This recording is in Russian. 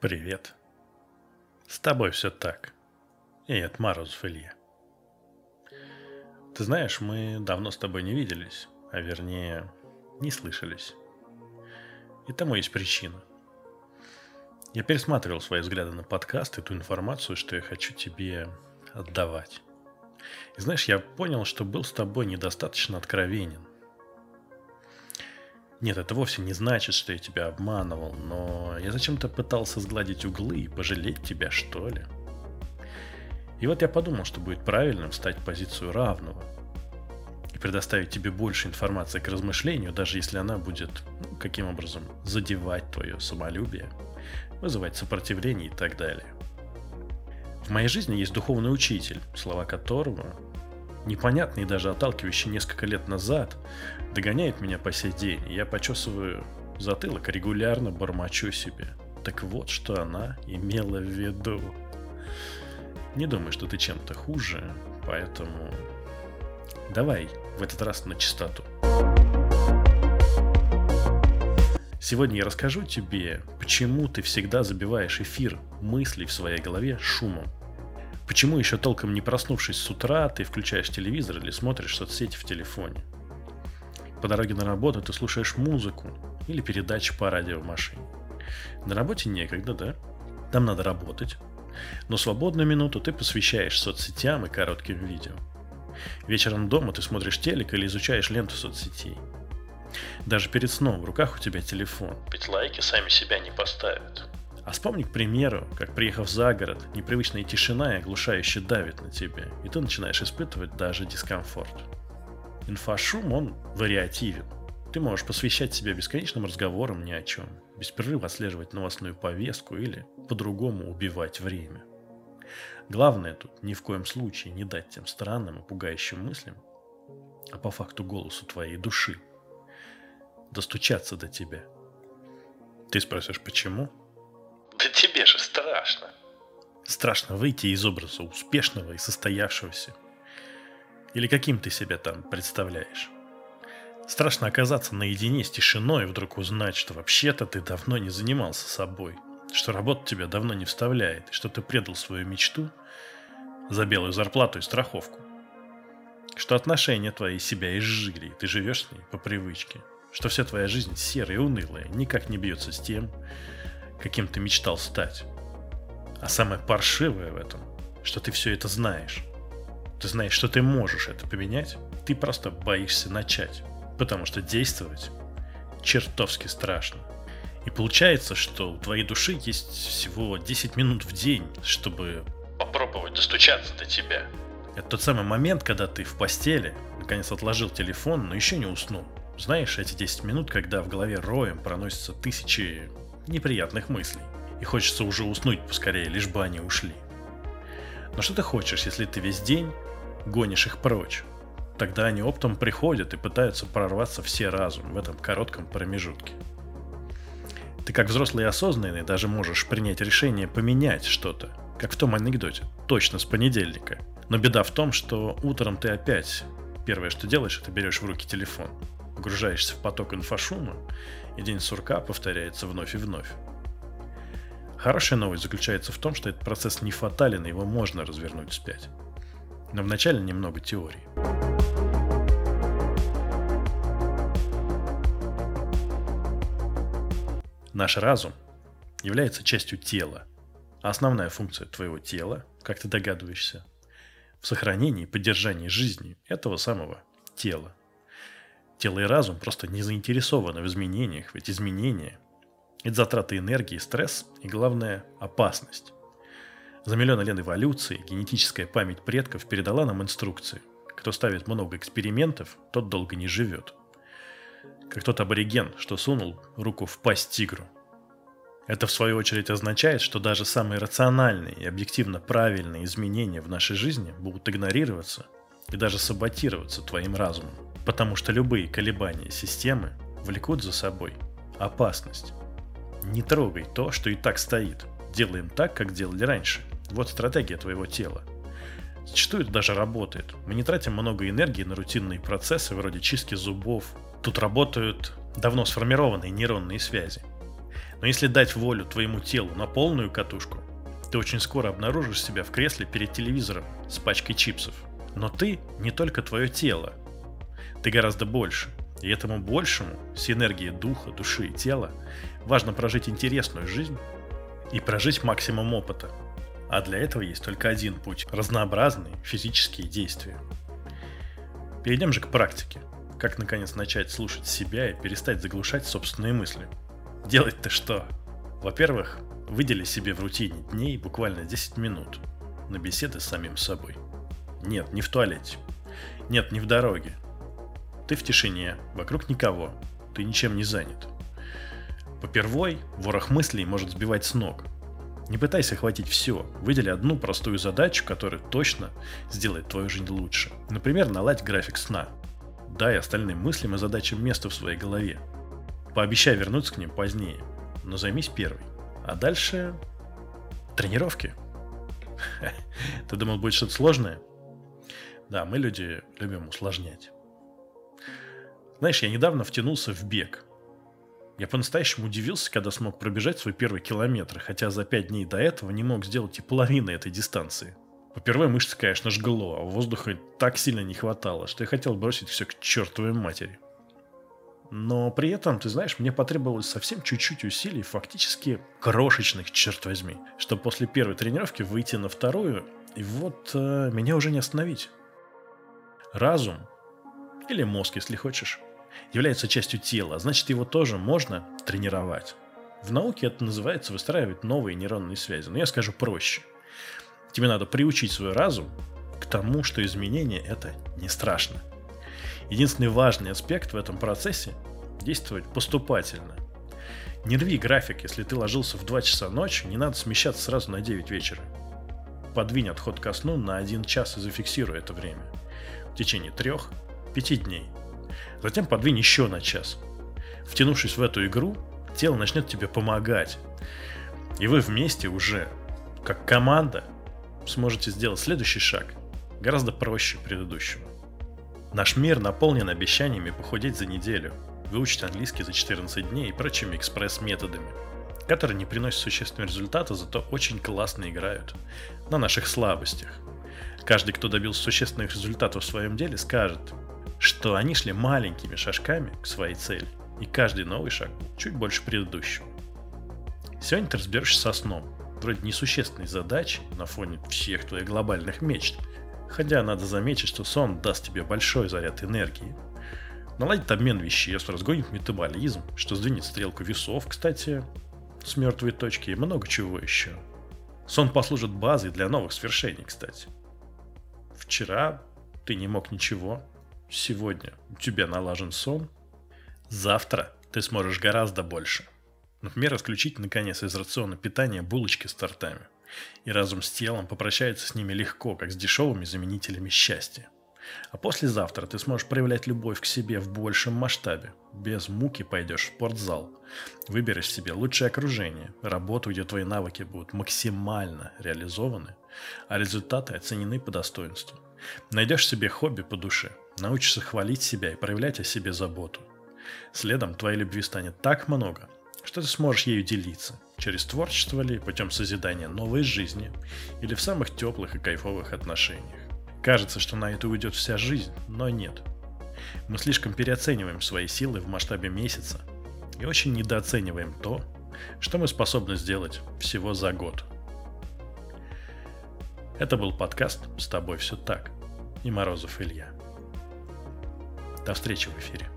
Привет. С тобой все так. И это Морозов Илья. Ты знаешь, мы давно с тобой не виделись, а вернее, не слышались. И тому есть причина. Я пересматривал свои взгляды на подкаст и ту информацию, что я хочу тебе отдавать. И знаешь, я понял, что был с тобой недостаточно откровенен. Нет, это вовсе не значит, что я тебя обманывал, но я зачем-то пытался сгладить углы и пожалеть тебя, что ли. И вот я подумал, что будет правильным встать в позицию равного и предоставить тебе больше информации к размышлению, даже если она будет, ну, каким образом, задевать твое самолюбие, вызывать сопротивление и так далее. В моей жизни есть духовный учитель, слова которого непонятный и даже отталкивающий несколько лет назад, догоняет меня по сей день. Я почесываю затылок, регулярно бормочу себе. Так вот, что она имела в виду. Не думаю, что ты чем-то хуже, поэтому давай в этот раз на чистоту. Сегодня я расскажу тебе, почему ты всегда забиваешь эфир мыслей в своей голове шумом. Почему еще толком не проснувшись с утра, ты включаешь телевизор или смотришь соцсети в телефоне? По дороге на работу ты слушаешь музыку или передачи по радио в машине. На работе некогда, да? Там надо работать. Но свободную минуту ты посвящаешь соцсетям и коротким видео. Вечером дома ты смотришь телек или изучаешь ленту соцсетей. Даже перед сном в руках у тебя телефон. Ведь лайки сами себя не поставят. А вспомни, к примеру, как приехав за город, непривычная тишина и оглушающе давит на тебя, и ты начинаешь испытывать даже дискомфорт. Инфошум, он вариативен. Ты можешь посвящать себя бесконечным разговорам ни о чем, без перерыва отслеживать новостную повестку или по-другому убивать время. Главное тут ни в коем случае не дать тем странным и пугающим мыслям, а по факту голосу твоей души, достучаться до тебя. Ты спросишь, почему? Тебе же страшно. Страшно выйти из образа успешного и состоявшегося. Или каким ты себя там представляешь. Страшно оказаться наедине с тишиной и вдруг узнать, что вообще-то ты давно не занимался собой, что работа тебя давно не вставляет, что ты предал свою мечту за белую зарплату и страховку. Что отношения твои себя изжили, и ты живешь с ней по привычке. Что вся твоя жизнь серая и унылая, никак не бьется с тем, каким ты мечтал стать. А самое паршивое в этом, что ты все это знаешь. Ты знаешь, что ты можешь это поменять, ты просто боишься начать, потому что действовать чертовски страшно. И получается, что у твоей души есть всего 10 минут в день, чтобы попробовать достучаться до тебя. Это тот самый момент, когда ты в постели, наконец отложил телефон, но еще не уснул. Знаешь, эти 10 минут, когда в голове роем проносятся тысячи неприятных мыслей. И хочется уже уснуть поскорее, лишь бы они ушли. Но что ты хочешь, если ты весь день гонишь их прочь? Тогда они оптом приходят и пытаются прорваться все разум в этом коротком промежутке. Ты как взрослый и осознанный даже можешь принять решение поменять что-то, как в том анекдоте, точно с понедельника. Но беда в том, что утром ты опять первое, что делаешь, это берешь в руки телефон, погружаешься в поток инфошума, и день сурка повторяется вновь и вновь. Хорошая новость заключается в том, что этот процесс не фатален, его можно развернуть вспять. Но вначале немного теории. Наш разум является частью тела, а основная функция твоего тела, как ты догадываешься, в сохранении и поддержании жизни этого самого тела. Тело и разум просто не заинтересованы в изменениях, ведь изменения – это затраты энергии, стресс и, главное, опасность. За миллионы лет эволюции генетическая память предков передала нам инструкции. Кто ставит много экспериментов, тот долго не живет. Как тот абориген, что сунул руку в пасть тигру. Это в свою очередь означает, что даже самые рациональные и объективно правильные изменения в нашей жизни будут игнорироваться и даже саботироваться твоим разумом. Потому что любые колебания системы влекут за собой опасность. Не трогай то, что и так стоит. Делаем так, как делали раньше. Вот стратегия твоего тела. Зачастую это даже работает. Мы не тратим много энергии на рутинные процессы вроде чистки зубов. Тут работают давно сформированные нейронные связи. Но если дать волю твоему телу на полную катушку, ты очень скоро обнаружишь себя в кресле перед телевизором с пачкой чипсов. Но ты не только твое тело. Ты гораздо больше. И этому большему, с энергией духа, души и тела, важно прожить интересную жизнь и прожить максимум опыта. А для этого есть только один путь – разнообразные физические действия. Перейдем же к практике. Как наконец начать слушать себя и перестать заглушать собственные мысли. Делать-то что? Во-первых, выдели себе в рутине дней буквально 10 минут на беседы с самим собой. Нет, не в туалете. Нет, не в дороге. Ты в тишине, вокруг никого. Ты ничем не занят. Попервой, ворох мыслей может сбивать с ног. Не пытайся охватить все. Выдели одну простую задачу, которая точно сделает твою жизнь лучше. Например, наладь график сна. Дай остальным мыслям и задачам место в своей голове. Пообещай вернуться к ним позднее, но займись первой. А дальше тренировки. Ты думал, будет что-то сложное? Да, мы люди любим усложнять. Знаешь, я недавно втянулся в бег. Я по-настоящему удивился, когда смог пробежать свой первый километр, хотя за пять дней до этого не мог сделать и половины этой дистанции. По первой мышцы, конечно, жгло, а воздуха так сильно не хватало, что я хотел бросить все к чертовой матери. Но при этом, ты знаешь, мне потребовалось совсем чуть-чуть усилий, фактически крошечных, черт возьми, чтобы после первой тренировки выйти на вторую, и вот э, меня уже не остановить. Разум, или мозг, если хочешь, является частью тела, значит его тоже можно тренировать. В науке это называется выстраивать новые нейронные связи, но я скажу проще. Тебе надо приучить свой разум к тому, что изменения это не страшно. Единственный важный аспект в этом процессе – действовать поступательно. Не рви график, если ты ложился в 2 часа ночи, не надо смещаться сразу на 9 вечера. Подвинь отход ко сну на 1 час и зафиксируй это время. В течение 3-5 дней. Затем подвинь еще на час. Втянувшись в эту игру, тело начнет тебе помогать. И вы вместе уже, как команда, сможете сделать следующий шаг, гораздо проще предыдущего. Наш мир наполнен обещаниями похудеть за неделю, выучить английский за 14 дней и прочими экспресс-методами, которые не приносят существенного результата, зато очень классно играют на наших слабостях. Каждый, кто добился существенных результатов в своем деле, скажет, что они шли маленькими шажками к своей цели, и каждый новый шаг чуть больше предыдущего. Сегодня ты разберешься со сном, вроде несущественной задачи на фоне всех твоих глобальных мечт – Хотя надо заметить, что сон даст тебе большой заряд энергии. Наладит обмен веществ, разгонит метаболизм, что сдвинет стрелку весов, кстати, с мертвой точки и много чего еще. Сон послужит базой для новых свершений, кстати. Вчера ты не мог ничего, сегодня у тебя налажен сон, завтра ты сможешь гораздо больше. Например, исключить наконец из рациона питания булочки с тортами – и разум с телом попрощается с ними легко, как с дешевыми заменителями счастья. А послезавтра ты сможешь проявлять любовь к себе в большем масштабе. Без муки пойдешь в спортзал. Выберешь себе лучшее окружение, работу, где твои навыки будут максимально реализованы, а результаты оценены по достоинству. Найдешь себе хобби по душе, научишься хвалить себя и проявлять о себе заботу. Следом твоей любви станет так много, что ты сможешь ею делиться. Через творчество ли, путем созидания новой жизни, или в самых теплых и кайфовых отношениях. Кажется, что на это уйдет вся жизнь, но нет. Мы слишком переоцениваем свои силы в масштабе месяца и очень недооцениваем то, что мы способны сделать всего за год. Это был подкаст «С тобой все так» и Морозов Илья. До встречи в эфире.